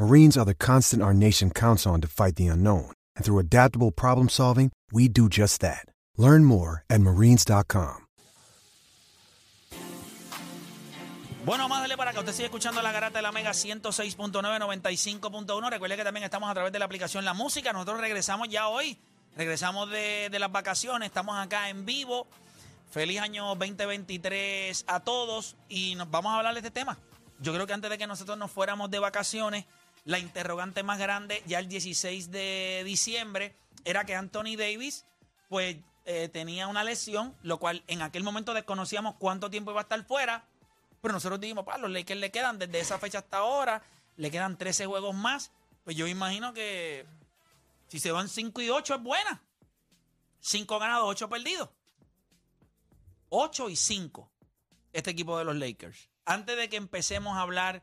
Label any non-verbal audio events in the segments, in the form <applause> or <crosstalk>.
Marines are the constant our nation counts on to fight the unknown. And through adaptable problem solving, we do just that. Learn more at marines.com. Bueno, más dale para que usted siga escuchando la garata de la Mega 106.9, 95.1. Recuerde que también estamos a través de la aplicación La Música. Nosotros regresamos ya hoy. Regresamos de, de las vacaciones. Estamos acá en vivo. Feliz año 2023 a todos. Y nos vamos a hablar de este tema. Yo creo que antes de que nosotros nos fuéramos de vacaciones, la interrogante más grande ya el 16 de diciembre era que Anthony Davis, pues eh, tenía una lesión, lo cual en aquel momento desconocíamos cuánto tiempo iba a estar fuera. Pero nosotros dijimos, los Lakers le quedan desde esa fecha hasta ahora, le quedan 13 juegos más. Pues yo imagino que si se van 5 y 8 es buena. 5 ganados, 8 perdidos. 8 y 5 este equipo de los Lakers. Antes de que empecemos a hablar,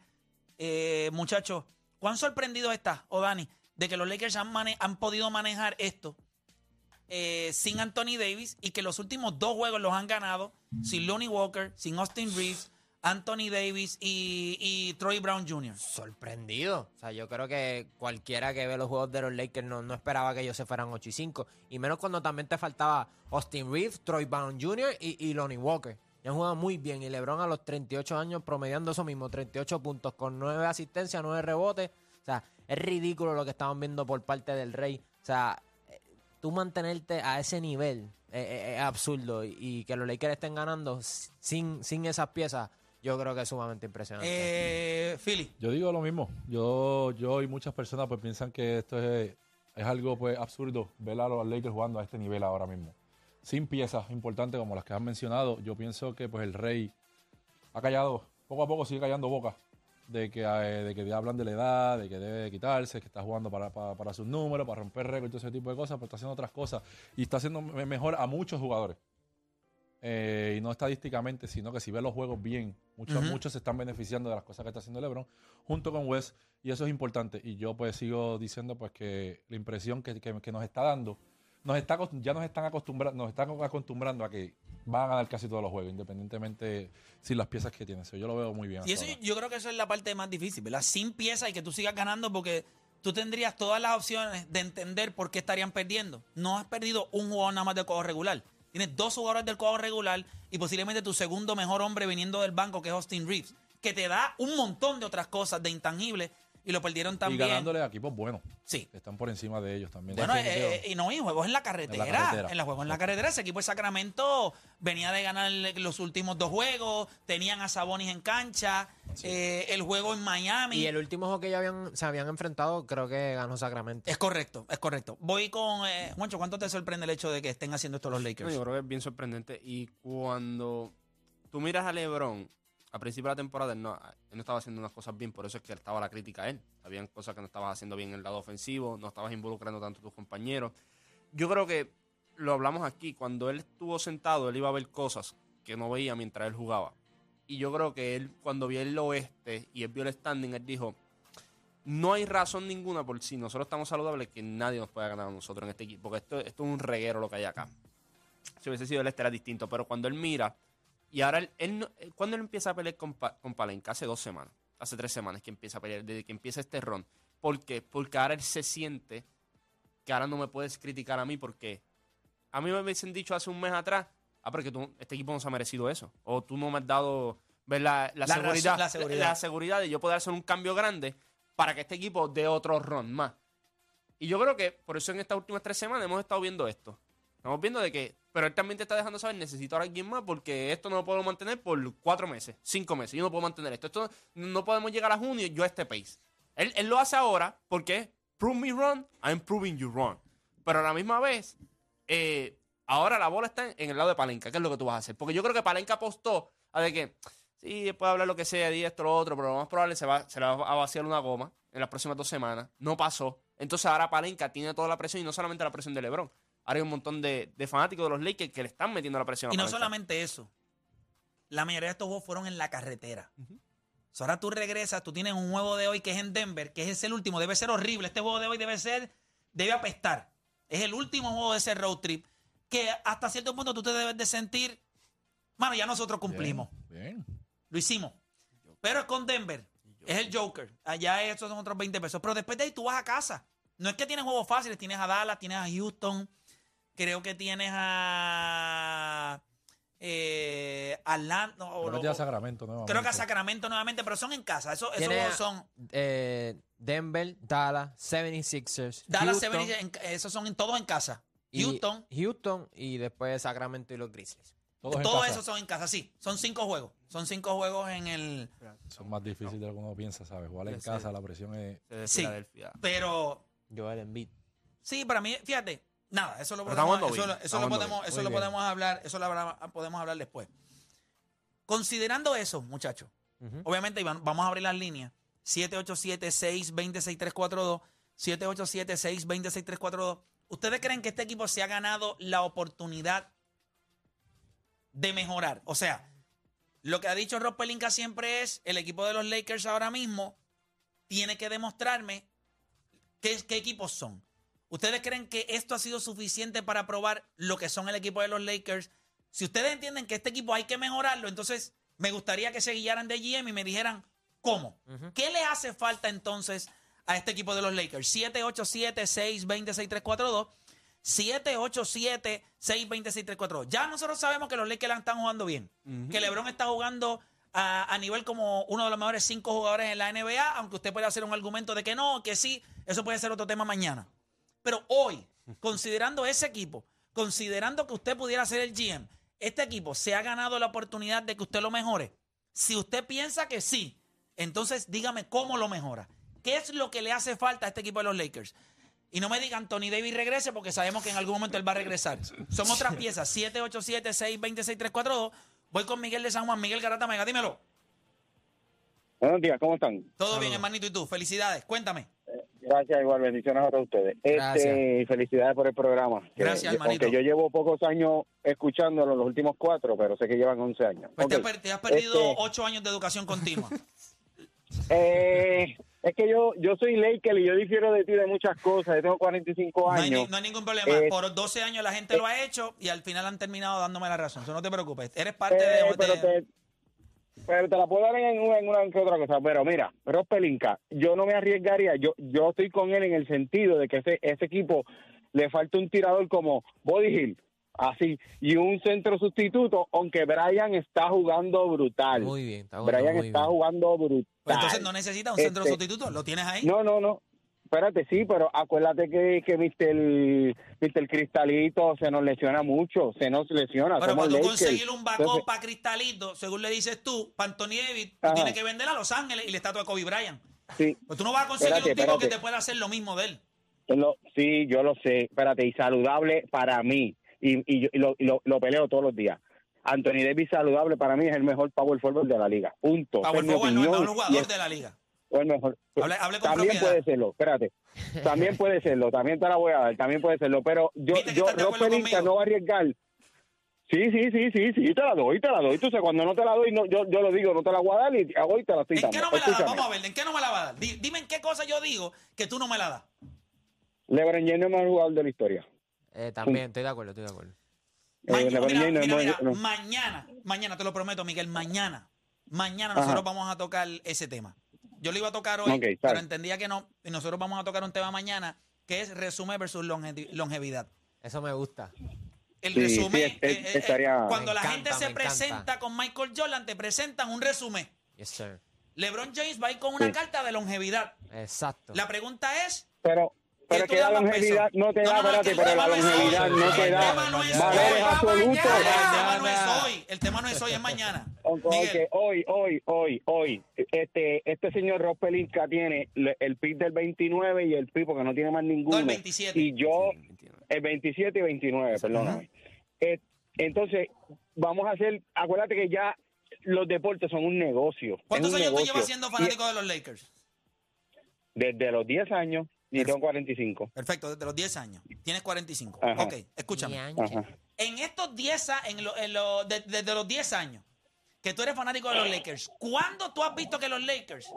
eh, muchachos, ¿cuán sorprendido estás, o Dani, de que los Lakers han, han podido manejar esto eh, sin Anthony Davis y que los últimos dos juegos los han ganado sin Lonnie Walker, sin Austin Reeves, Anthony Davis y, Troy Brown Jr.? sorprendido. O sea, yo creo que cualquiera que ve los juegos de los Lakers no, no esperaba que ellos se fueran 8 y 5. Y menos cuando también te faltaba Austin Reeves, Troy Brown Jr. y Lonnie Walker. Han jugado muy bien. Y LeBron a los 38 años promediando eso mismo, 38 puntos con 9 asistencias, 9 rebotes. O sea, es ridículo lo que estaban viendo por parte del Rey. O sea, eh, tú mantenerte a ese nivel eh, eh, es absurdo. Y, y que los Lakers estén ganando sin, sin esas piezas, yo creo que es sumamente impresionante. Eh, Philly. Yo digo lo mismo. Yo, yo y muchas personas pues piensan que esto es, es algo pues absurdo ver a los Lakers jugando a este nivel ahora mismo. Sin piezas importantes como las que han mencionado, yo pienso que pues el Rey ha callado, poco a poco sigue callando boca de que, eh, de que hablan de la edad, de que debe quitarse, que está jugando para, para, para sus números, para romper récords y todo ese tipo de cosas, pero está haciendo otras cosas y está haciendo me- mejor a muchos jugadores. Eh, y no estadísticamente, sino que si ve los juegos bien, muchos, muchos se están beneficiando de las cosas que está haciendo LeBron junto con Wes y eso es importante. Y yo pues sigo diciendo pues que la impresión que, que- que nos está dando, nos está, ya nos están acostumbrando, nos están acostumbrando a que van a ganar casi todos los juegos, independientemente sin las piezas que tienen. Yo lo veo muy bien. Y eso ahora. yo creo que eso es la parte más difícil, ¿verdad? Sin pieza y que tú sigas ganando porque tú tendrías todas las opciones de entender por qué estarían perdiendo. No has perdido un jugador nada más del juego regular. Tienes dos jugadores del juego regular y posiblemente tu segundo mejor hombre viniendo del banco, que es Austin Reeves, que te da un montón de otras cosas de intangibles y lo perdieron y también. ganándole a equipos buenos. Sí. Están por encima de ellos también. Bueno, Definitivo. eh, y no, y juegos en la carretera. En, carretera. los juegos en la carretera. Ese equipo de Sacramento venía de ganar los últimos dos juegos. Tenían a Sabonis en cancha. eh, el juego en Miami. Y el último juego que ya habían, se habían enfrentado, creo que ganó Sacramento. Es correcto, es correcto. Voy con. Eh, Juancho, ¿cuánto te sorprende el hecho de que estén haciendo esto los No, Lakers? yo creo que es bien sorprendente. Y cuando tú miras a LeBron, a principio de la temporada, él no, estaba haciendo unas cosas bien, por eso es que estaba la crítica a él. Habían cosas que no estabas haciendo bien en el lado ofensivo, no estabas involucrando tanto a tus compañeros. Yo creo que lo hablamos aquí, cuando él estuvo sentado, él iba a ver cosas que no veía mientras él jugaba. Y yo creo que él, cuando vio el oeste y él vio el standing, él dijo, no hay razón ninguna por si nosotros estamos saludables que nadie nos pueda ganar a nosotros en este equipo, porque esto, esto es un reguero lo que hay acá. Si hubiese sido el este era distinto, pero cuando él mira, y ahora él, él no- él- cuando él empieza a pelear con, con Palenca, hace dos semanas, hace tres semanas que empieza a pelear, desde que empieza este ron. ¿Por qué? Porque ahora él se siente que ahora no me puedes criticar a mí porque a mí me hubiesen dicho hace un mes atrás, ah, porque tú, este equipo no se ha merecido eso, o tú no me has dado ver, la, la La seguridad, razón- la seguridad. la seguridad de yo poder hacer un cambio grande para que este equipo dé otro ron más. Y yo creo que por eso en estas últimas tres semanas hemos estado viendo esto. Estamos viendo de que, pero él también te está dejando saber, necesito ahora alguien más porque esto no lo puedo mantener por cuatro meses, cinco meses. Yo no puedo mantener esto. Esto no podemos llegar a junio yo a este pace. Él, él lo hace ahora porque prove me wrong, I'm proving you wrong. Pero a la misma vez, eh, ahora la bola está en, el lado de Palenca. ¿Qué es lo que tú vas a hacer? Porque yo creo que Palenca apostó a de que, sí, puede hablar lo que sea, di esto, lo otro, pero lo más probable se, va, se le va a vaciar una goma en las próximas dos semanas. No pasó. Entonces ahora Palenca tiene toda la presión y no solamente la presión de LeBron. Ahora hay un montón de, de fanáticos de los Lakers que le están metiendo la presión Y no solamente eso. La mayoría de estos juegos fueron en la carretera. So, ahora tú regresas, tú tienes un juego de hoy que es en Denver, que es el último. Debe ser horrible. Este juego de hoy debe ser, debe apestar. Es el último juego de ese road trip. Que hasta cierto punto tú te debes de sentir, mano, ya nosotros cumplimos. Bien. Lo hicimos. Pero es con Denver. Es el Joker. Allá esos son otros 20 pesos. Pero después de ahí tú vas a casa. No es que tienes juegos fáciles. Tienes a Dallas, tienes a Houston. Creo que tienes a. Eh, Atlanta. o- o- Sacramento nuevamente. creo que a Sacramento nuevamente. Pero son en casa. Eso- Esos, son. eh, Denver, Dallas, 76ers, Dallas, Houston, 70, en- esos son en- todos en casa. y- Houston. Houston y después Sacramento y los Grizzlies. Todos casa. esos son en casa, sí. Son cinco juegos. Son cinco juegos en el. Son más difíciles de lo que uno piensa, ¿sabes? Jugar en Sí, casa, sí. la presión es... Sí. Pero Joel Embiid. Sí, para mí, fíjate, nada, eso lo podemos, eso, bien, lo- eso lo podemos, eso lo podemos hablar, eso lo podemos hablar después. Considerando eso, muchachos, Ujú. obviamente Iván, vamos a abrir las líneas. 787-620-6342, 787-620-6342. ¿Ustedes creen que este equipo se ha ganado la oportunidad de mejorar? O sea, lo que ha dicho Rob Pelinka siempre es, el equipo de los Lakers ahora mismo tiene que demostrarme qué, qué equipos son. ¿Ustedes creen que esto ha sido suficiente para probar lo que son el equipo de los Lakers? Si ustedes entienden que este equipo hay que mejorarlo, entonces me gustaría que se guiaran de GM y me dijeran cómo. ¿Qué le hace falta entonces a este equipo de los Lakers? 787-620-6342. 787-620-6342. Ya nosotros sabemos que los Lakers están jugando bien. Que LeBron está jugando a, a nivel como uno de los mejores cinco jugadores en la NBA, aunque usted puede hacer un argumento de que no, que sí, eso puede ser otro tema mañana. Pero hoy, considerando ese equipo, considerando que usted pudiera ser el GM, este equipo se ha ganado la oportunidad de que usted lo mejore. Si usted piensa que sí, entonces dígame cómo lo mejora. ¿Qué es lo que le hace falta a este equipo de los Lakers? Y no me digan Tony Davis regrese porque sabemos que en algún momento él va a regresar. Son otras piezas. 787-620-6342. Voy con Miguel de San Juan. Miguel Garata Mega, dímelo. Buenos días, ¿cómo están? Todo bien, hermanito. ¿Y tú? Felicidades. Cuéntame. Gracias, igual, bendiciones a todos ustedes. Este, felicidades por el programa. Gracias, hermanito. Aunque yo llevo pocos años escuchándolo, los últimos cuatro, pero sé que llevan 11 años. Pues te, has perdido este, ocho años de educación continua. <laughs> eh, es que yo yo soy Laker y yo difiero de ti de muchas cosas. Yo tengo 45 No hay, años. no hay ningún problema. Eh, Por 12 años la gente lo ha hecho y al final han terminado dándome la razón. Eso no te preocupes. Eres parte Eh, de... pero, de- te, pero te la puedo dar en una, en una en que otra cosa. Pero mira, Ross Pelinka, yo no me arriesgaría. Yo yo estoy con él en el sentido de que ese, ese equipo le falta un tirador como Body Hill, así, y un centro sustituto, aunque Brian está jugando brutal. Muy bien, está jugando Brian muy está bien. jugando brutal. Pues entonces no necesitas un centro Este, sustituto. Lo tienes ahí. No, no, no. Espérate, sí, pero acuérdate que, que Mr. Mr. Cristalito se nos lesiona mucho, se nos lesiona. Pero para tú conseguir un Entonces, para Cristalito, según le dices tú, Davis, tú tienes que vender a Los Ángeles y la estatua de Kobe Bryant. sí, Pues tú no vas a conseguir Espérate, un tipo que te pueda hacer lo mismo de él. Lo- sí, yo lo sé. Espérate, y saludable para mí. Y, y, yo- y lo, y lo, lo peleo todos los días. Anthony Davis saludable para mí es el mejor power forward de la liga. Punto. Power forward no es el mejor jugador es- de la liga. O el mejor. Hable- hable con también propiedad. puede serlo, espérate. También puede serlo, también te la voy a dar, también puede serlo. Pero yo, ¿Viste que yo Rob Pelinka no va a arriesgar. Sí, sí, sí, sí, sí, te la doy, te la doy. Tú sabes, cuando no te la doy, no, yo, yo lo digo, no te la voy a dar y hoy te la estoy ¿En dando. qué no me la das? Escúchame. Vamos a ver, ¿en qué no me la va a dar? Di- Dime en qué cosa yo digo que tú no me la das. LeBron James es el mejor jugador de la historia. Eh, también, estoy de acuerdo, estoy de acuerdo. Eh, mira, no mira, mira, no. mañana, mañana, te lo prometo, Miguel, mañana, mañana Ajá. nosotros vamos a tocar ese tema. Yo lo iba a tocar hoy, pero entendía que no. Y nosotros vamos a tocar un tema mañana que es resumen versus longe- longevidad. Eso me gusta. El Sí, resumen, sí, es- es- eh, eh, estaría- cuando Me la encanta, gente se encanta. presenta con Michael Jordan, te presentan un resumen. Yes, sir. LeBron James va a ir con una Sí. carta de longevidad. Exacto. La pregunta es, Pero, pero ¿Qué es que la longevidad peso? no te da, no, espérate, pero la longevidad no te da valores absolutos. El tema no es hoy. El tema no es hoy, es mañana. Hoy, hoy, hoy, hoy, este, este señor Ross Pelinka tiene el pick del 29 y el pick porque no tiene más ninguno. No, el 27. Y yo, Sí, 29. el 27 y 29, perdóname. Eh, entonces, vamos a hacer, acuérdate que ya los deportes son un negocio. ¿Cuántos un años tú llevas siendo fanático de los Lakers? Desde los 10 años y tengo 45. Perfecto, desde los 10 años. Tienes 45. Ajá. Ok, escúchame. En estos 10 a- en lo- en lo- de- desde los 10 años que tú eres fanático de los Lakers, ¿cuándo tú has visto que los Lakers,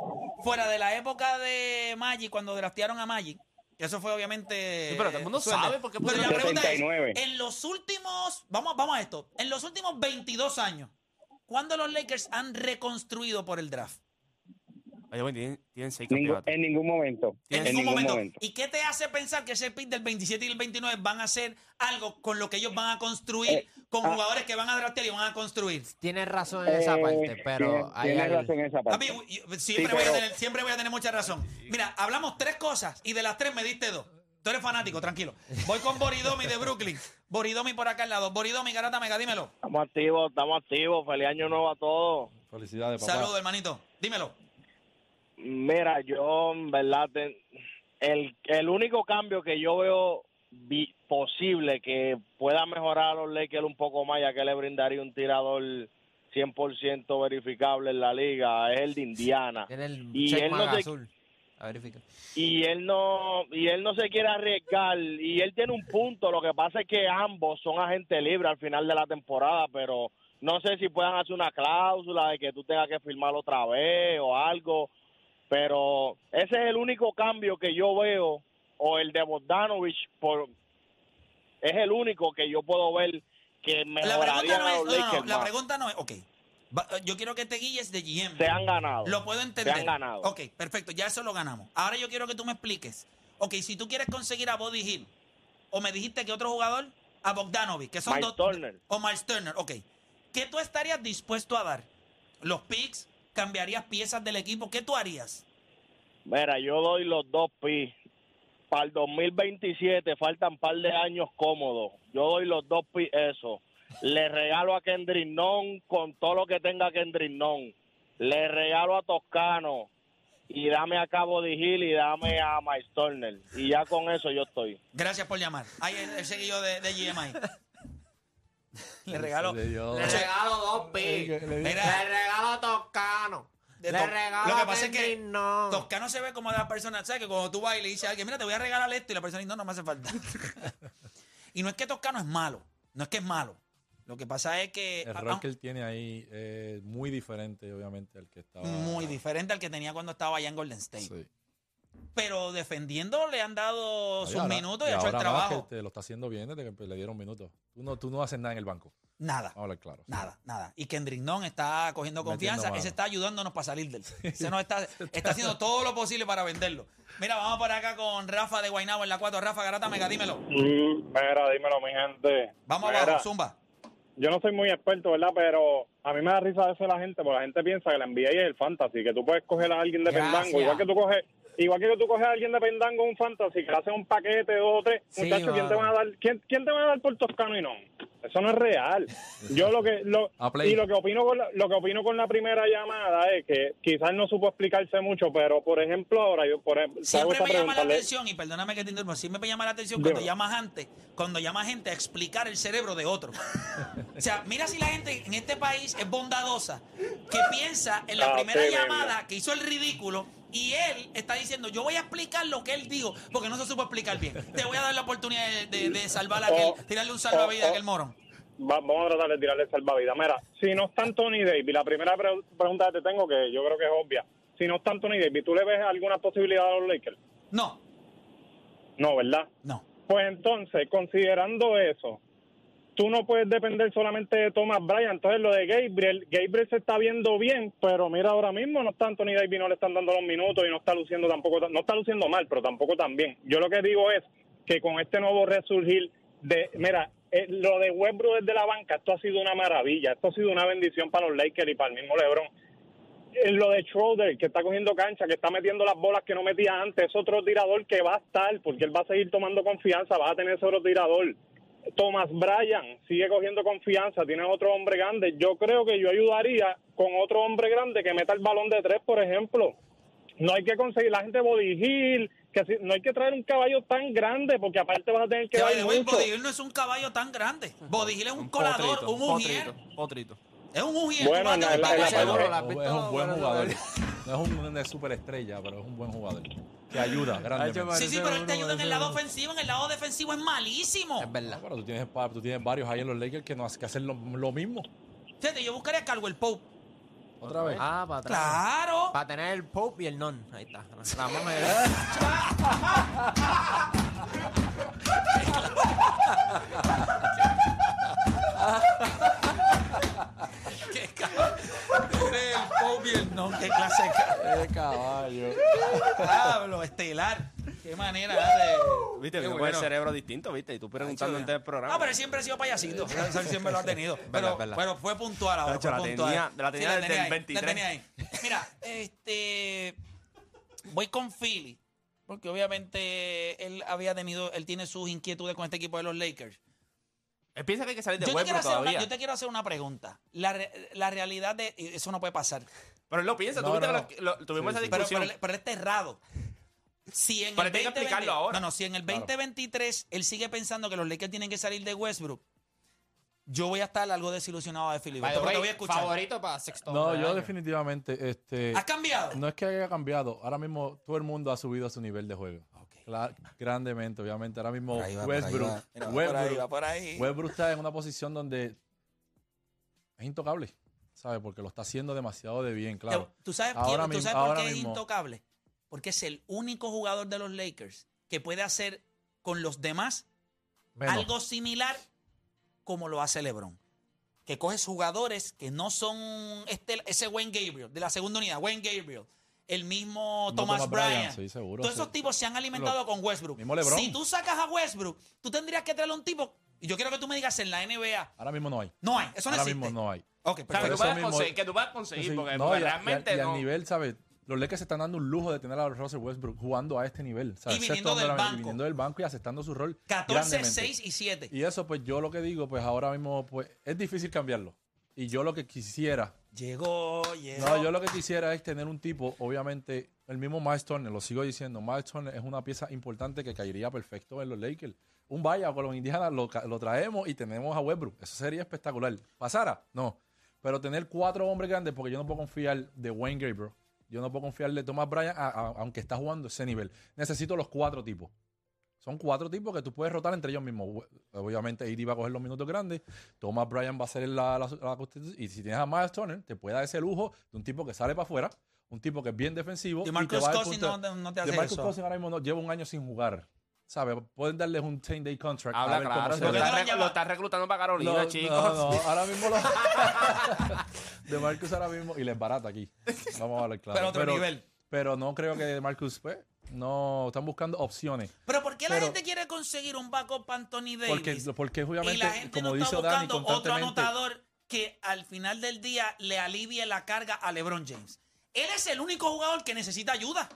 fuera de la época de Magic, cuando draftearon a Magic, que eso fue obviamente. Sí, pero todo el mundo suerte. sabe por qué Pero la pregunta 79. es: en los últimos. Vamos, vamos a esto. En los últimos 22 años, ¿cuándo los Lakers han reconstruido por el draft? Oye, bueno, tienen, tienen seis campeonatos. en ningún momento. En, ningún momento. momento. ¿Y qué te hace pensar que ese pick del 27 y el 29 van a hacer algo con lo que ellos van a construir, Eh, con ah. jugadores que van a draftear y van a construir? Tienes razón en esa Eh, parte, pero tienes- hay tienes algo- razón en esa parte. Papi, yo- siempre, Sí, voy a pero- tener, siempre voy a tener mucha razón. Mira, hablamos tres cosas y de las tres me diste dos. Tú eres fanático, tranquilo. Voy con Boridomi de Brooklyn. Boridomi por acá al lado. Boridomi, Garata Mega, dímelo. Estamos activos, estamos activos. Feliz año nuevo a todos. Felicidades, papá. Saludos, hermanito. Dímelo. Mira, yo, en verdad, el, el único cambio que yo veo posible que pueda mejorar a los Lakers un poco más, ya que le brindaría un tirador 100% verificable en la liga, es el de Indiana. El Y él no se- azul. A verificar. y él no y él no se quiere arriesgar y él tiene un punto lo que pasa es que ambos son agentes libres al final de la temporada pero no sé si puedan hacer una cláusula de que tú tengas que firmar otra vez o algo pero ese es el único cambio que yo veo o el de Bogdanovich por es el único que yo puedo ver que La pregunta no a es. los no, no, no, Lakers la más. pregunta no es. Ok. Yo quiero que te guíes de GM. se han ganado Lo puedo entender. se han ganado Ok, perfecto, ya eso lo ganamos. Ahora yo quiero que tú me expliques. Ok, si tú quieres conseguir a Body Hill, o me dijiste que otro jugador, a Bogdanovic, que son Miles dos. Turner. O Miles Turner, ok. ¿Qué tú estarías dispuesto a dar? ¿Los picks? ¿Cambiarías piezas del equipo? ¿Qué tú harías? Mira, yo doy los dos pi. Para el 2027 faltan un par de años cómodos. Yo doy los dos pi eso. Le regalo a Kendrick Nunn con todo lo que tenga Kendrick Nunn. Le regalo a Toscano. Y dame a Cabo de Gil y dame a Miles Turner. Y ya con eso yo estoy. Gracias por llamar. Ahí el, el seguillo de, de GM ahí. Le regalo. Le regalo dos pi. Le regalo a Toscano. Le regalo Lo que a pasa es que. Toscano se ve como de la persona, ¿sabes? Que cuando tú vas y le dices a alguien, mira, te voy a regalar esto, y la persona dice, no, no me hace falta. <laughs> y no es que Toscano es malo, no es que es malo. Lo que pasa es que El rol que él tiene ahí es muy diferente, obviamente, al que estaba. muy diferente al que tenía cuando estaba allá en Golden State. Sí. Pero defendiendo le han dado sus ahora- minutos y, y ha hecho el trabajo. que te lo está haciendo bien desde que le dieron minutos. Tú no, tú no haces nada en el banco. Nada. Vamos a hablar claro. Nada, nada. Y Kendrick Nunn está cogiendo Metiendo confianza. mano. Ese está ayudándonos para salir del. <laughs> Ese nos está, <laughs> está haciendo todo lo posible para venderlo. Mira, vamos por acá con Rafa de Guaynabo en la 4. Rafa Garata Mega, dímelo. Mira, dímelo, mi gente. Vamos Mira, abajo, Zumba. yo no soy muy experto, ¿verdad? Pero a mí me da risa eso de la gente, porque la gente piensa que la NBA es el fantasy, que tú puedes coger a alguien de Gracias. pendango, igual que tú coges, igual que tú coges a alguien de pendango en un fantasy, que le hacen un paquete, dos o tres, Sí, muchachos, ¿quién te van a dar? ¿Quién, quién te va a dar por Toscano y no? Eso no es real. <laughs> Yo lo que lo, y lo que opino con la, lo que opino con la primera llamada es que quizás no supo explicarse mucho, pero por ejemplo ahora yo por ejemplo, Siempre me llama la atención, y perdóname que te interrumpa, siempre me llama la atención cuando Dime. llamas gente, cuando llama gente a explicar el cerebro de otro. <laughs> o sea, mira si la gente en este país es bondadosa, que piensa en la Ah, primera llamada que hizo el ridículo y él está diciendo, yo voy a explicar lo que él dijo, porque no se supo explicar bien. Te voy a dar la oportunidad de, de- de salvar a aquel, Oh, tirarle un salvavidas oh, a aquel morón. Va- vamos a tratar de tirarle salvavidas. Mira, si no está Anthony Davis, la primera pre- pregunta que te tengo, que yo creo que es obvia, si no está Anthony Davis, ¿tú le ves alguna posibilidad a los Lakers? No, No, ¿verdad? no. Pues entonces, considerando eso, tú no puedes depender solamente de Thomas Bryant. Entonces, lo de Gabriel, Gabriel se está viendo bien, pero mira, ahora mismo no está Anthony Davis, no le están dando los minutos y no está luciendo tampoco, no está luciendo mal, pero tampoco tan bien. Yo lo que digo es que con este nuevo resurgir de, mira, eh, lo de Westbrook desde la banca, esto ha sido una maravilla, esto ha sido una bendición para los Lakers y para el mismo LeBron. en lo de Schroeder, que está cogiendo cancha, que está metiendo las bolas que no metía antes, es otro tirador que va a estar, porque él va a seguir tomando confianza, va a tener ese otro tirador. Thomas Bryan sigue cogiendo confianza, tiene otro hombre grande. Yo creo que yo ayudaría con otro hombre grande que meta el balón de tres, por ejemplo. No hay que conseguir la gente body que si- no hay que traer un caballo tan grande, porque aparte vas a tener que way, mucho. Body no es un caballo tan grande. <laughs> Body es un, colador, potrito, un ujier. potrito, potrito. Es un ujier. Bueno, Tú vas a en la- tener en la- que en la- pagar Seguro, seguro. ¿la has Es un buen jugador. <laughs> No es un una superestrella, pero es un buen jugador. Que ayuda. Sí, sí, pero él te ayuda en el lado ofensivo. En el lado defensivo es malísimo. Es verdad. No, pero tú tienes, tú tienes varios ahí en los Lakers que no hacen que hacen lo, lo mismo. Fíjate, yo buscaría a Caldwell Pope. Otra vez. Ah, para atrás. Claro. Para tener el Pope y el non. Ahí está. Vamos a <laughs> ver. Qué cabrón. Eres el Non. Qué clase de ca- ¡Qué caballo! Pablo, estelar. Qué manera de. Viste, Qué que bueno. el cerebro distinto, viste, y tú preguntando antes del programa. No, pero él siempre ha sido payasito. Él siempre lo ha tenido. Pero, Verdad, verdad. pero fue puntual ahora. Tacho, fue la puntual. tenía- la tenía desde el ahí, 23. la tenía ahí. Mira, este. Voy con Philly. Porque obviamente él había tenido. Él tiene sus inquietudes con este equipo de los Lakers. Él piensa que hay que salir de Yo te, quiero Westbrook hacer una, todavía. yo te quiero hacer una pregunta. La, re- la realidad de. y Eso no puede pasar. Pero él lo piensa, tú No, viste no, que lo- lo- tuvimos Sí, esa. Pero, discusión. pero, él- pero él está errado. Si en Pero el tiene que 2020 explicarlo ahora. No, no, si en el 2023 él sigue pensando que los Lakers tienen que salir de Westbrook, yo voy a estar algo desilusionado de Philly. By the te way, voy a escuchar. Favorito para sexto. No, hombre del yo año. definitivamente, este, ¿Has cambiado? no es que haya cambiado. Ahora mismo todo el mundo ha subido a su nivel de juego. Cla- grandemente, obviamente. Ahora mismo Por ahí va, por ahí Westbrook, va. Mira, va Westbrook, por ahí, va por ahí. Westbrook está en una posición donde es intocable, ¿sabes? Porque lo está haciendo demasiado de bien, claro. ¿Tú sabes, Ahora quién- ¿tú por qué es intocable? Porque es el único jugador de los Lakers que puede hacer con los demás Menos. algo similar como lo hace LeBron. Que coges jugadores que no son este, ese Wayne Gabriel, de la segunda unidad, Wayne Gabriel, el mismo No, Thomas, Thomas Bryant. Bryant, sí, seguro, Todos esos tipos se han alimentado con Westbrook. Si tú sacas a Westbrook, tú tendrías que traerle un tipo, y yo quiero que tú me digas en la NBA, Ahora mismo no hay. no hay, eso no Ahora existe. mismo no hay. Ok, O sea, que tú puedas mismo- conseguir, que tú puedas conseguir, Sí, porque, no, porque y a- y a- realmente y al no. nivel, ¿sabes? Los Lakers se están dando un lujo de tener a Russell Westbrook jugando a este nivel. ¿sabes? Y viniendo del banco. viniendo del banco y aceptando su rol. 14, grandemente. 6 y 7. Y eso, pues yo lo que digo, pues ahora mismo, pues es difícil cambiarlo. Y yo lo que quisiera, Llegó, llegó. no, yo lo que quisiera es tener un tipo, obviamente, el mismo Miles Turner, lo sigo diciendo, Miles Turner es una pieza importante que caería perfecto en los Lakers. Un vaya con los Indianas, lo, lo traemos y tenemos a Westbrook. Eso sería espectacular. ¿Pasara? No. Pero tener cuatro hombres grandes, porque yo no puedo confiar de Wayne Gabriel, yo no puedo confiar de Thomas Bryant, a- a- aunque está jugando ese nivel. Necesito los cuatro tipos. Son cuatro tipos que tú puedes rotar entre ellos mismos. Obviamente, AD va a coger los minutos grandes. Thomas Bryan va a ser la, la. Y si tienes a Miles Turner, te puede dar ese lujo de un tipo que sale para afuera, un tipo que es bien defensivo. Y y Marcus Cousins no, no te hace DeMarcus eso. Cousins ahora mismo no, lleva un año sin jugar. ¿Sabes? Pueden darles un 10-day contract. a Habla cómo claro, se lo lo estás reclutando para Carolina, No, chicos. No, no, <laughs> ahora mismo lo. <laughs> de Marcus ahora mismo. Y les barata aquí. Vamos a hablar claro. Pero otro nivel. Pero no creo que de Marcus, pues, no. Están buscando opciones. Pero ¿por qué la Pero- gente quiere conseguir un backup para Anthony Davis? Porque, porque obviamente, y la gente como no dice está Dani, buscando otro anotador que al final del día le alivie la carga a LeBron James. Él es el único jugador que necesita ayuda.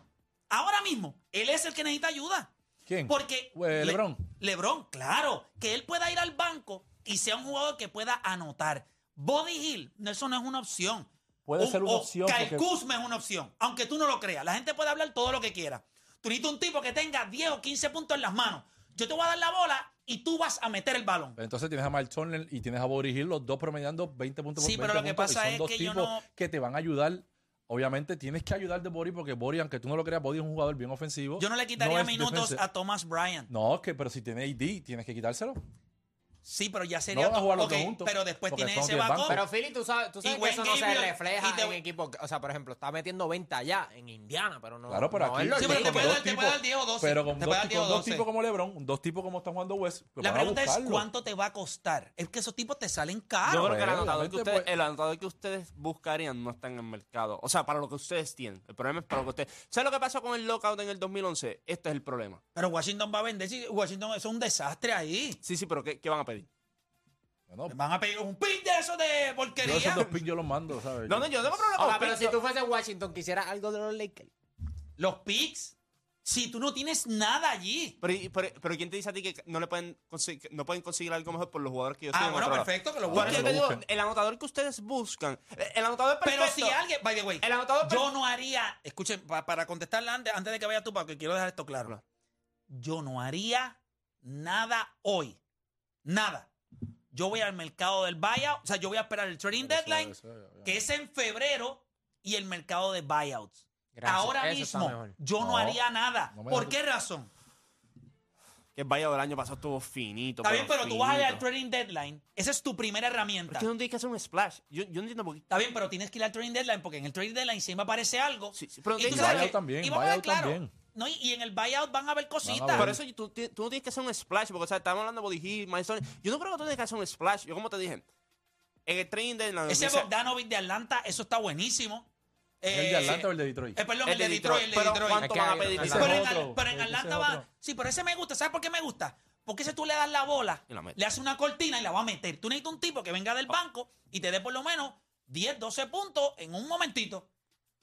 Ahora mismo, él es el que necesita ayuda. ¿Quién? Porque Eh, LeBron. LeBron, claro, que él pueda ir al banco y sea un jugador que pueda anotar. Body Hill, no, eso no es una opción. Puede Un- ser una o opción. Kyle porque- Kuzma es una opción, aunque tú no lo creas. La gente puede hablar todo lo que quiera. Tú necesitas un tipo que tenga 10 o 15 puntos en las manos. Yo te voy a dar la bola y tú vas a meter el balón. Entonces tienes a Miles Turner y tienes a Body Hill, los dos promediando 20 puntos por Sí, 20 pero lo que puntos, y pasa son es dos que yo tipos no- que te van a ayudar. Obviamente tienes que ayudar de Body porque Body, aunque tú no lo creas, Body es un jugador bien ofensivo. Yo no le quitaría minutos a Thomas Bryant. No, es que, pero si tiene AD, tienes que quitárselo. Sí, pero ya sería. No van a jugar los ok, dos juntos, pero después tiene ese banco. Pero Philly, tú sabes, tú sabes que eso no se refleja de- en equipo. O sea, por ejemplo, está metiendo 20 allá en Indiana, pero no. Claro, pero no aquí Sí, pero te puede dar- te puede dar 10 o 12. Pero con Te dos, puede dar con 10 o dos 12. tipos como LeBron, dos tipos como están jugando West, pues La pregunta es cuánto te va a costar. Es que esos tipos te salen Yo caros. creo que el anotador que, pues- el anotador que ustedes buscarían no está en el mercado. O sea, para lo que ustedes tienen. El problema es para lo que ustedes... ¿Sabes lo que pasó con el lockout en el 2011? Este es el problema. Pero Washington va a vender. sí, Washington eso es un desastre ahí. Sí, sí, pero ¿qué, qué van a pedir? Me van a pedir un pin de eso de yo porquería. esos dos picks yo los mando, ¿sabes? No, no, yo no tengo problema con Ahora, los pero si tú fueses Washington, quisieras algo de los Lakers. Los picks, si tú no tienes nada allí. Pero, pero, pero ¿quién te dice a ti que no le pueden conseguir, no pueden conseguir algo mejor por los jugadores que yo Ah, bueno, perfecto, que lo Bueno, busquen. yo te digo, busquen. el anotador que ustedes buscan, eh, el anotador perfecto. Pero si alguien, by the way, El anotador yo no haría, escuchen, pa- para contestarle antes, antes de que vayas tú, porque quiero dejar esto. Claro. Yo no haría nada hoy. Nada. Yo voy al mercado del buyout, o sea, yo voy a esperar el trading Eso, deadline, eso, que es en febrero, y el mercado de buyouts. Gracias, Ahora mismo, yo no, No, haría nada. no ¿Por qué razón? Que el Valle del año pasado estuvo finito. Está bien, pero tú vas a ir al trading deadline. Esa es tu primera herramienta. Es que no tienes que hacer un splash. Yo, yo no entiendo por qué. Está bien, pero tienes que ir al trading deadline porque en el trading deadline siempre aparece algo. Sí, sí, pero y, tienes tú sabes buyout que- también, y vamos a ver buyout claro, también. No, y, y en el buyout van a ver cositas. Por eso tú, tú- no tienes que hacer un splash, porque o sea, estamos hablando de Body Hill, Mason. Yo no creo que tú tienes que hacer un splash. Yo, como te dije, en el training de la Ese Bogdanovic de Atlanta, eso está buenísimo. ¿El Eh, de Atlanta o el de Detroit? eh, perdón, El el de de Detroit, el de Detroit. Pero Detroit. ¿cuánto van a pedir? Pero, es en, Al- otro, pero en Atlanta va. otro. Sí, pero ese me gusta. ¿Sabes por qué me gusta? Porque ese tú le das la bola, la le haces una cortina y la va a meter. Tú necesitas un tipo que venga del banco y te dé por lo menos 10, 12 puntos en un momentito.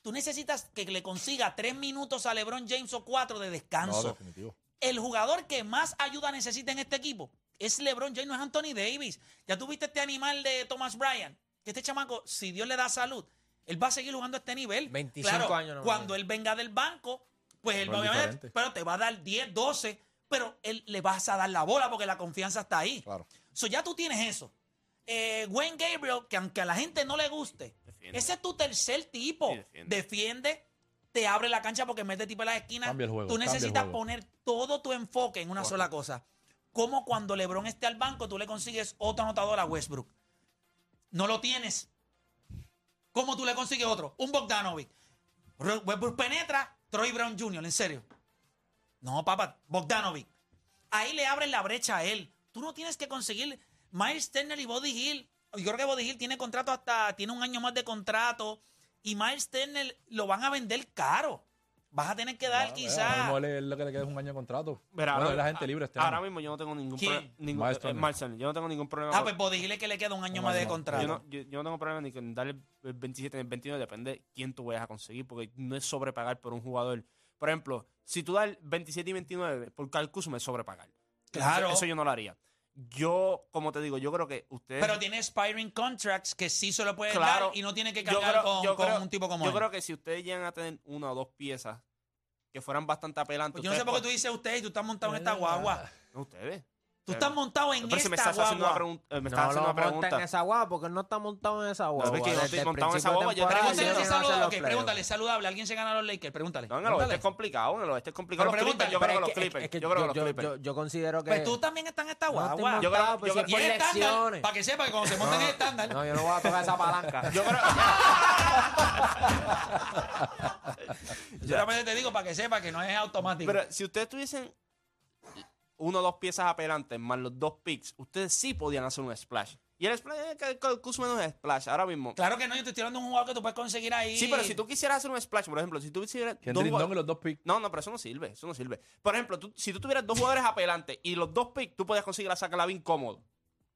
Tú necesitas que le consiga 3 minutos a LeBron James o 4 de No, descanso. definitivo. el jugador que más ayuda necesita en este equipo es LeBron James, no es Anthony Davis. Ya tuviste este animal de Thomas Bryan, que este chamaco, si Dios le da salud, él va a seguir jugando a este nivel. 25 Claro, años nomás. Cuando él venga del banco, pues él obviamente, diferente. pero te va a dar 10, 12, pero él le vas a dar la bola porque la confianza está ahí. Claro. So, ya tú tienes eso. Eh, Wayne Gabriel, que aunque a la gente no le guste, Defiende. ese es tu tercer tipo. Defiende. defiende. te abre la cancha porque mete tipo en las esquinas. Cambia el juego, tú cambia el necesitas juego. poner todo tu enfoque en una sola cosa. Como cuando LeBron esté al banco, tú le consigues otro anotador a Westbrook. No lo tienes. ¿Cómo tú le consigues otro? Un Bogdanovic. Ro- Westbrook penetra, Troy Brown Jr., en serio. No, papá, Bogdanovic. Ahí le abren la brecha a él. Tú no tienes que conseguir Miles Turner y Body Hill. Yo creo que Body Hill tiene contrato hasta, tiene un año más de contrato. Y Miles Turner lo van a vender caro. Vas a tener que dar Ah, Ahora quizás. mismo es lo que le queda es un año de contrato. Verá, bueno, ahora- es la gente libre este Ahora año. mismo yo no tengo ningún problema. Miles eh, Turner. Miles Turner. Yo no tengo ningún problema. Ah, pues es que le queda un año Un más de año contrato. yo, no, yo, yo no tengo problema ni con darle el 27 ni el 29, depende quién tú vayas a conseguir, porque no es sobrepagar por un jugador. Por ejemplo, si tú das el 27 y 29, por Calcuso me es sobrepagar. Claro. Eso, eso yo no lo haría. Yo, como te digo, yo creo que ustedes. Pero tiene expiring contracts que sí se lo puede Claro. dar y no tiene que Yo cargar creo- con, yo con creo- un tipo como Yo él. creo que si ustedes llegan a tener una o dos piezas que fueran bastante apelantes. Pues yo no sé por qué tú dices usted y tú estás montado en esta guagua. No, ustedes. Tú estás montado en si me esta estás haciendo una guagua. pregunta. eh, me estás No haciendo lo una monta en pregunta. esa guagua porque él no está montado en esa guagua. es que yo no estoy montado en esa guagua, yo Pregúntale si que saludable. Ok, pregúntale, saludable. ¿Alguien se gana a los Lakers? Pregúntale. No, en el oeste es complicado, en el oeste es complicado. Pero Los Clippers, pregúntale, yo creo que los que- Clippers. que Yo creo que los Clippers. yo- considero que. Pues tú también estás en esta No guagua. Yo creo- pues creo- y por el estándar, para que sepa que cuando se monta en el estándar, No, yo no voy a tocar esa palanca. <laughs> Yo creo. <laughs> yo también te digo para que sepa que no es automático. Pero si ustedes tuviesen uno o dos piezas apelantes más los dos picks, ustedes sí podían hacer un splash. Y el splash es que el Kuzma no es splash ahora mismo. claro que no, yo te estoy hablando de un jugador que tú puedes conseguir ahí. Sí, pero si tú quisieras hacer un splash, por ejemplo, si tú quisieras. dos Kendrick jugad- Nunn y los dos picks. No, no, pero eso no sirve, eso no sirve. Por ejemplo, tú- si tú tuvieras dos jugadores apelantes y los dos picks, tú podías conseguir a Saclavin cómodo.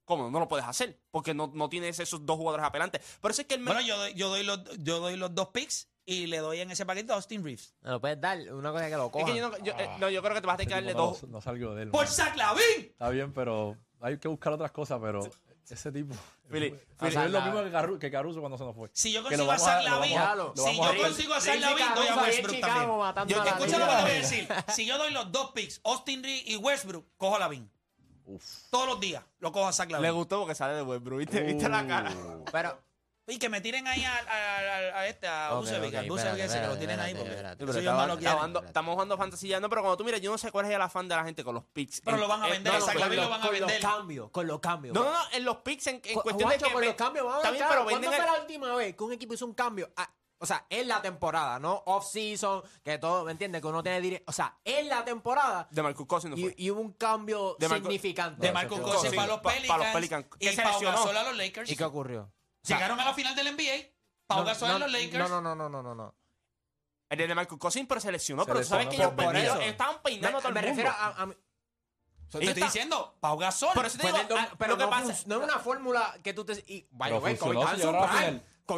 Cómodo, no lo puedes hacer, porque no, no tienes esos dos jugadores apelantes. Por eso es que el... Bueno, yo doy, yo, doy los, yo doy los dos picks y le doy en ese paquete a Austin Reeves. Me lo puedes dar, una cosa que lo es coja. que yo no, yo, eh, no, yo creo que te vas a tener que darle no- dos... No, salgo de él. ¡Por Lavin! Está bien, pero hay que buscar otras cosas, pero ese tipo... <laughs> Es Philly. es lo mismo que, Caru- que Caruso cuando se nos fue. Si yo consigo a lo si yo consigo a Lavin, doy a Caruso Westbrook también. escucha lo que te voy a decir. Si yo doy los dos picks, Austin Reeves y Westbrook, cojo a Lavin. Todos los días lo cojo a Zach Le gustó porque sale de Westbrook, ¿viste? ¿Viste la cara? Pero, Y que me tiren ahí a, a, a- a este, a Ok, Bucevic, ok, al Bucevic espérate, ese que lo tienen ahí porque espérate. no estaba- jugando, estamos jugando fantasy ya. No, pero cuando tú miras, yo no sé cuál es el afán de la gente con los picks. Pero En- lo van a en- vender, no, con lo los- van a con vender. los cambios, con los cambios. No, no, no, en los picks en, en Cu- cuestión de que... con los cambios, vamos a ver, ¿cuándo fue el- la última vez que un equipo hizo un cambio? Ah, o sea, en la temporada, no off-season, que todo, ¿me entiendes? Que uno tiene directo. O sea, en la temporada De Marcus Cousins no fue. y, y hubo un cambio De significante. De Marcus Cousins sí, para los pa- Pelicans, para los Pelicans, que y se lesionó. A los Lakers. ¿Y qué ocurrió? Llegaron a la final del NBA. Pau Gasol en los Lakers. No, no, no, no, no, no. El de Marcus Cousins, pero se lesionó. Pero lesionó, sabes que ellos por eso. estaban peinando a todo el. Me refiero a, a te estoy diciendo, Pau Gasol. Pero, eso te digo, a, ah, pero no, pasa? no, es una fórmula que tú te. Y, bueno, ven, COVID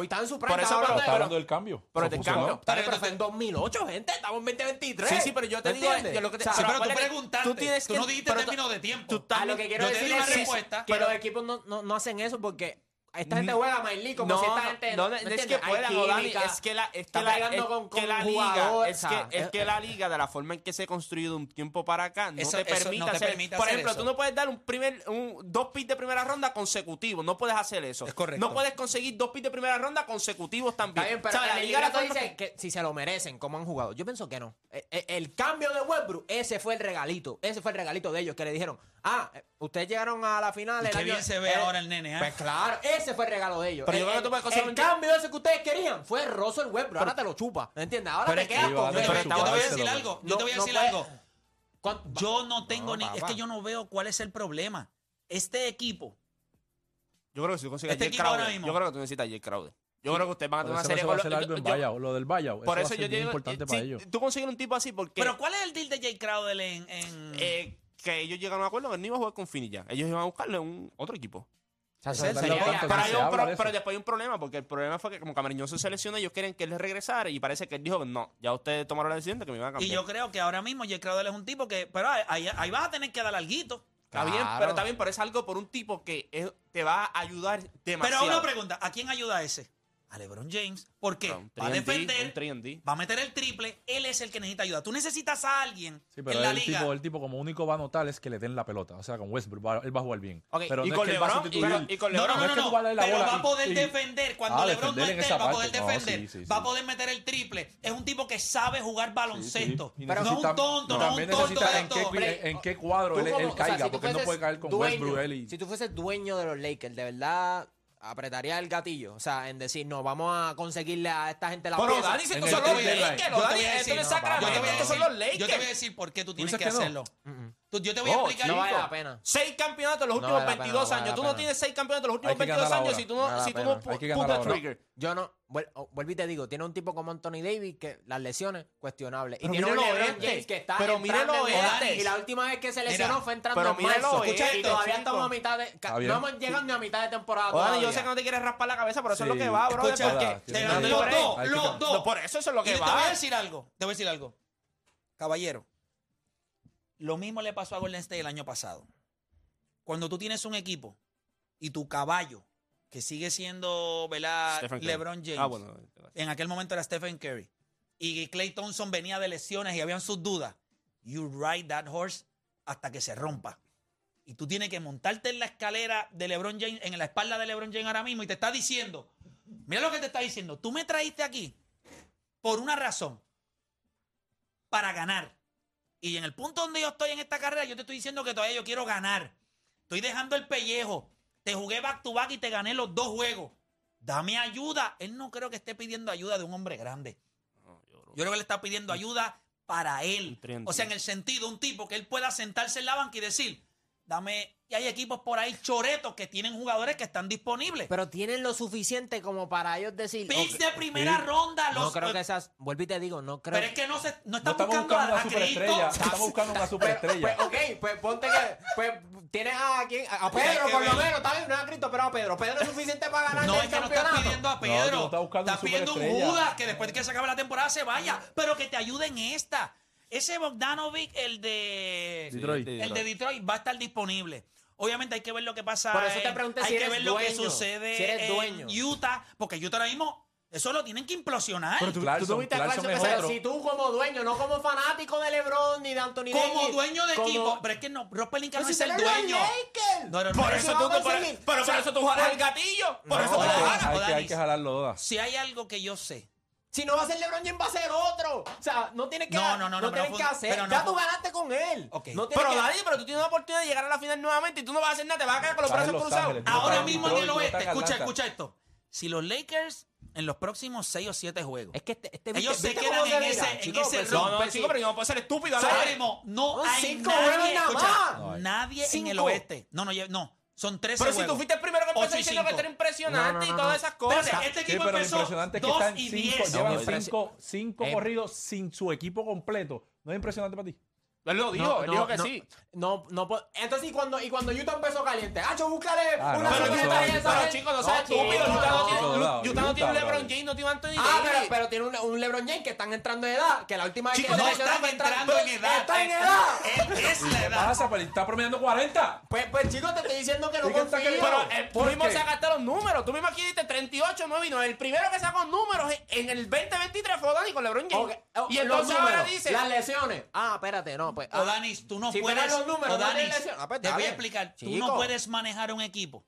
está en su Por eso pero, está hablando del cambio. Pero del cambio. Pero, fue en 2008, gente. Estamos en 2023. Sí, sí, pero yo te digo. Yo lo que te, pero tú preguntaste. Tú, no dijiste término de tiempo. A ah, lo que quiero decir te una respuesta. Que los equipos no hacen eso porque esta gente juega a Miley como no, si esta gente. No, no, no es que pueda Es que la, es que la, es que eh, eh. la liga. Es la de la forma en que se ha construido un tiempo para acá, no eso, te permite hacer. Por ejemplo, tú no puedes dar un primer, un, dos pits de primera ronda consecutivos. No puedes hacer eso. No puedes conseguir dos pits de primera ronda consecutivos también. Si se lo merecen, como han jugado. Yo pienso que no. E, e, el, cambio de Westbrook, ese fue el regalito. Ese fue el regalito de ellos que le dijeron, ah, eh, ustedes llegaron a la final. Qué bien se ve ahora el nene, Pues claro, ese ese fue el regalo de ellos. Pero el, yo creo que tú puedes conseguir El cambio ese que ustedes querían fue roso el web, pero ahora te lo chupa. ¿No entiendes? Ahora te quedas con Yo te voy a decir algo. Yo te voy a decir algo. Yo no tengo ni. Es que yo no veo cuál es el problema. Este equipo. Yo creo que si tú consigues este Jake Crowder. Yo creo que tú necesitas Jake Crowder. Yo sí. creo que ustedes van a tener una serie con algo en Bayou, lo del Bayou. Por eso, eso yo digo, importante eh, para sí, ellos. Tú consigues un tipo así porque. Pero ¿cuál es el deal de Jay Crowder en, en... Eh, que ellos llegaron a un acuerdo que no iba a jugar con Fini ya. Ellos iban a buscarle un otro equipo. Pero, después hay un problema, porque el problema fue que como Camariñón se seleccionó, ellos quieren que él regresara y parece que él dijo, no, ya ustedes tomaron la decisión de que me iban a cambiar. Y yo creo que ahora mismo Jay Crowder es un tipo que, pero ahí, vas a tener que dar alguito. Está bien, pero está bien, pero es algo por un tipo que te va a ayudar demasiado. Pero una pregunta, ¿a quién ayuda ese? a LeBron James. Porque va a defender, va a meter el triple, él es el que necesita ayuda. Tú necesitas a alguien pero en la el liga. Tipo, el tipo como único va a notar es que le den la pelota. O sea, con Westbrook va, él va a jugar bien. Pero ¿Y, con LeBron, pero, no, no, no, pero ah, va a poder defender. Cuando LeBron no esté, va a poder defender. Va a poder meter el triple. Es un tipo que sabe jugar baloncesto. Pero no es un tonto, no, es un tonto. En qué, en qué cuadro él, caiga, porque no puede caer con Westbrook. Si tú fueses dueño de los Lakers, de verdad apretaría el gatillo. O sea, en decir, no, vamos a conseguirle a esta gente la Pero pieza. Dani, si son los Lakers, Dani, esto es Sacramento, son los Lakers. Yo te voy a decir por qué tú tienes que hacerlo. Mm, mm. Tú, yo te voy a oh, explicar. No vale la pena. Seis campeonatos en los últimos 22 años. tú no tienes seis campeonatos en los últimos 22 años si tú no, si tú no trigger. Yo no. Oh, vuelvo y te digo, tiene un tipo como Anthony Davis que las lesiones cuestionables. Y tiene un LeBron este. James que está pero mírelo este. Y la última vez que se lesionó fue entrando en marzo. Escucha y este, todavía estamos a mitad de... No hemos llegado ni a mitad de temporada oh, Yo sé que no te quieres raspar la cabeza, pero eso es lo que va, bro. Porque los dos, los dos. Por eso eso es lo que va. Te voy a decir algo. Te voy a decir algo. Caballero. Lo mismo le pasó a Golden State el año pasado. Cuando tú tienes un equipo y tu caballo, que sigue siendo ¿verdad? LeBron James, ah, bueno. en aquel momento era Stephen Curry, y Clay Thompson venía de lesiones y habían sus dudas, you ride that horse hasta que se rompa. Y tú tienes que montarte en la escalera de LeBron James, en la espalda de LeBron James ahora mismo, y te está diciendo, mira lo que te está diciendo, tú me traíste aquí por una razón, para ganar. Y en el punto donde yo estoy en esta carrera, yo te estoy diciendo que todavía yo quiero ganar. Estoy dejando el pellejo. Te jugué back to back y te gané los dos juegos. Dame ayuda. Él no creo que esté pidiendo ayuda de un hombre grande. Yo, creo... que le está pidiendo ayuda para él. O sea, en el sentido, un tipo que él pueda sentarse en la banca y decir, dame y hay equipos por ahí choretos que tienen jugadores que están disponibles. Pero tienen lo suficiente como para ellos decir. Picks de primera ronda. Los, no creo eh, que esas. Vuelvo y te digo, no creo. Pero es que no, se, no están buscando, buscando, a, a superestrella. <laughs> Estamos buscando una pues, superestrella. pues, ok, pues ponte que. Pues tienes a quién. A pues, Pedro, por lo menos. Está bien, no a Cristo, pero a Pedro. Pedro es suficiente para ganar. No, el es que no estás pidiendo a Pedro. No, no estás pidiendo un Judas que después de que se acabe la temporada se vaya. Pero que te ayude en esta. Ese Bogdanovic, el de Detroit. el de Detroit, va a estar disponible. Obviamente hay que ver lo que pasa. Por eso te pregunté hay que ver lo que sucede en Utah, porque Utah ahora mismo eso lo tienen que implosionar. Pero tú, Clarkson, tú tuviste Clarkson que si tú como dueño, no como fanático de LeBron ni de Anthony Como dueño de equipo. Pero es que no, Rob Pelinka no es el dueño. No, no, por, eso tú, por, pero por eso tú jalas el gatillo. Por eso tú lo jalas. Si hay algo que yo sé si no va a ser LeBron James, va a ser otro. O sea, no tiene que, no, no, no, no tienen que hacer. ya tú ganaste con él. Okay. No pero, que... Daddy, pero tú tienes la oportunidad de llegar a la final nuevamente y tú no vas a hacer nada. Te vas a quedar con los brazos cruzados. Los Ahora mismo en el oeste. Escucha, escucha esto. Si los Lakers en los próximos 6 o 7 juegos. Es que este, este ellos se quedan en ese, en ese pues, pero, no, no, sí. chico, pero yo no puedo ser estúpido. no, no hay cinco nadie, nada más. Escucha, nadie en el oeste. No, no, no. Son 13 Pero si juegos. tú fuiste el primero que empezó diciendo que cinco. era impresionante No, no, y no, todas esas cosas. Espérate, este Sí, equipo pero lo empezó impresionante es que 2 están y cinco, 10. llevan cinco, cinco Eh, corridos sin su equipo completo. ¿No es impresionante para ti? Él lo dijo, él dijo que sí. No, no, entonces, y cuando, y cuando Utah empezó caliente, ¡Hacho, búscale Ah, una no, Pero esa chicos, no seas estúpido. Utah no tiene- chico, Utah Utah, no tiene un. LeBron James, no tiene Anthony Ah, pero, tiene un, un LeBron James que están entrando de edad, que la última vez Chicos, que no se están entrando en edad. ¡Está en edad! Es la ¿Qué edad. pasa? Pero está promediando 40. Pues, pues chicos, te estoy diciendo que no ¿Y qué está confío. Pero eh, tú ¿Por mismo sacaste los números. Tú mismo aquí diste 38, 9 y 9. El primero que sacó números en el 2023 fue Dani con LeBron James. Oh, Y entonces ahora dice... Las lesiones. Ah, espérate, no, pues. O ah, Danis, tú no si puedes. los números, no. Ah, pues, te voy a explicar. Tú no puedes manejar un equipo.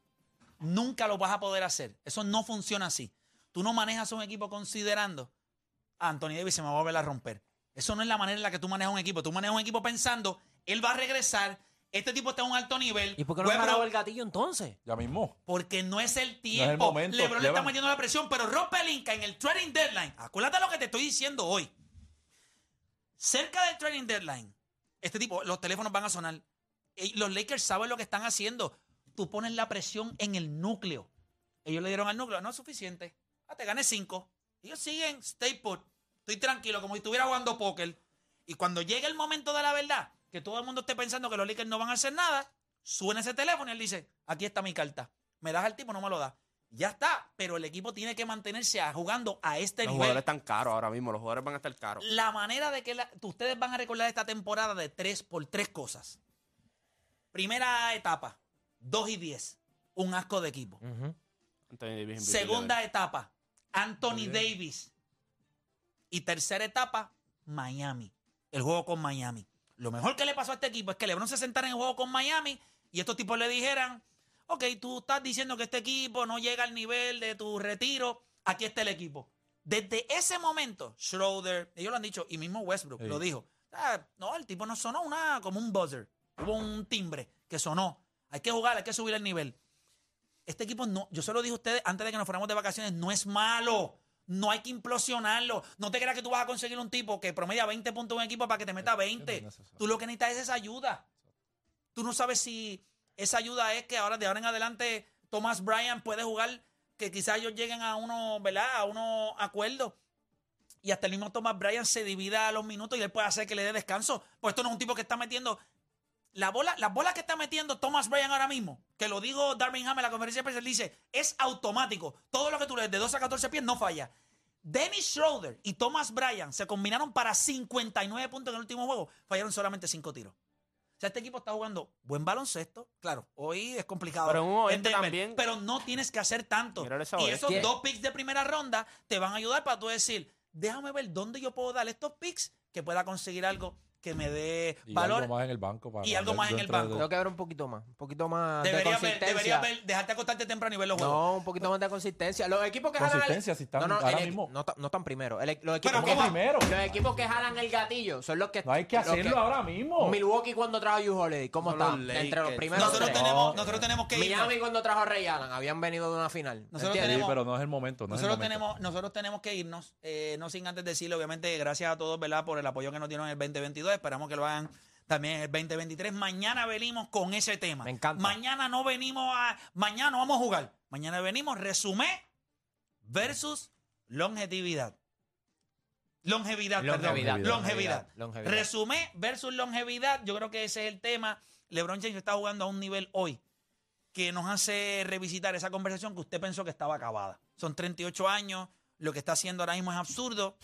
Nunca lo vas a poder hacer. Eso no funciona así. Tú no manejas un equipo considerando. "Ah, Anthony Davis se me va a volver a romper. Eso no es la manera en la que tú manejas un equipo. Tú manejas un equipo pensando, él va a regresar, este tipo está a un alto nivel. ¿Y por qué no ha a parado el gatillo entonces? Ya mismo. Porque no es el el tiempo. momento. LeBron le está metiendo la presión, pero Rob Pelinka en el trading deadline, acuérdate lo que te estoy diciendo hoy. Cerca del trading deadline, este tipo, los teléfonos van a sonar. Los Lakers saben lo que están haciendo. Tú pones la presión en el núcleo. Ellos le dieron al núcleo, no es suficiente. Ah, te gané cinco. Ellos siguen, stay put. Estoy tranquilo, como si estuviera jugando póker. Y cuando llegue el momento de la verdad, que todo el mundo esté pensando que los Lakers no van a hacer nada, suena ese teléfono y él dice, aquí está mi carta. Me das al tipo, no me lo das. Ya está, pero el equipo tiene que mantenerse a- jugando a este Los nivel. jugadores están caros ahora mismo. Los jugadores van a estar caros. La manera de que la- ustedes van a recordar esta temporada de tres por tres cosas. Primera etapa, 2 y 10. Un asco de equipo. Anthony Davis MVP, Segunda etapa, Anthony Davis. Y tercera etapa, Miami. El juego con Miami. Lo mejor que le pasó a este equipo es que LeBron se sentara en el juego con Miami y estos tipos le dijeran, ok, tú estás diciendo que este equipo no llega al nivel de tu retiro, aquí está el equipo. Desde ese momento, Schroeder, ellos lo han dicho, y mismo Westbrook Sí. lo dijo, "Ah, no, el tipo no sonó una, como un buzzer, hubo un timbre que sonó. Hay que jugar, hay que subir el nivel. Este equipo no, yo se lo dije a ustedes antes de que nos fuéramos de vacaciones, no es malo. No hay que implosionarlo. No te creas que tú vas a conseguir un tipo que promedia 20 puntos en un equipo para que te meta 20. es necesario. Tú lo que necesitas es esa ayuda. Tú no sabes si esa ayuda es que ahora de ahora en adelante Thomas Bryan puede jugar, que quizás ellos lleguen a uno, ¿verdad? A unos acuerdos. Y hasta el mismo Thomas Bryan se divida los minutos y él puede hacer que le dé descanso. Pues esto no es un tipo que está metiendo la bola, las bolas que está metiendo Thomas Bryan ahora mismo, que lo dijo Darvin Ham en la conferencia de prensa, dice, es automático. Todo lo que tú lees de 12 a 14 pies no falla. Dennis Schroeder y Thomas Bryan se combinaron para 59 puntos en el último juego. Fallaron solamente 5 tiros. O sea, este equipo está jugando buen baloncesto. Claro, hoy es complicado. Pero en un momento Denver, también- Pero no tienes que hacer tanto. Esa Y esos ¿Qué? dos picks de primera ronda te van a ayudar para tú decir, déjame ver dónde yo puedo dar estos picks que pueda conseguir algo que me dé Y valor. algo más en el banco. Para Y algo más en el de- banco. Tengo que ver un poquito más. Un poquito más de Debería ver, consistencia. debería ver, dejarte acostarte temprano y ver los juegos. No, un poquito más de consistencia. Los equipos que jalan. el- Consistencia, si están no, no, ahora el- mismo. No, no están primero. El- los equipos Pero que. Los equipos que jalan el gatillo son los que. No hay que hacerlo ahora mismo. Milwaukee cuando trajo a Hugh Holiday. ¿Cómo está? Entre los primeros. Nosotros tres. tenemos, nosotros tenemos que irnos. Miami cuando trajo a Ray Allen. Habían venido de una final. Nosotros ¿entiendes? Sí, tenemos- pero no es el momento. No es el Nosotros momento. tenemos, nosotros tenemos que irnos, eh, no sin antes decirle, obviamente, gracias a todos, ¿verdad?, por el apoyo que nos dieron en el 2022. Esperamos que lo hagan también en el 2023. Mañana venimos con ese tema. Me encanta. Mañana no venimos a. Mañana no vamos a jugar. Mañana venimos resumen versus longevidad. Longevidad, perdón. Longevidad, Longevidad. longevidad. Resumen versus longevidad. Yo creo que ese es el tema. LeBron James está jugando a un nivel hoy que nos hace revisitar esa conversación que usted pensó que estaba acabada. Son 38 años, lo que está haciendo ahora mismo es absurdo.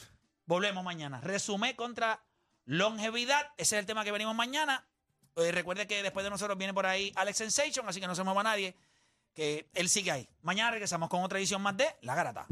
Volvemos mañana. Resumen contra longevidad, ese es el tema que venimos mañana. Eh, recuerde que después de nosotros viene por ahí Alex Sensation, así que no se mueva nadie, que él sigue ahí. Mañana regresamos con otra edición más de La Garata.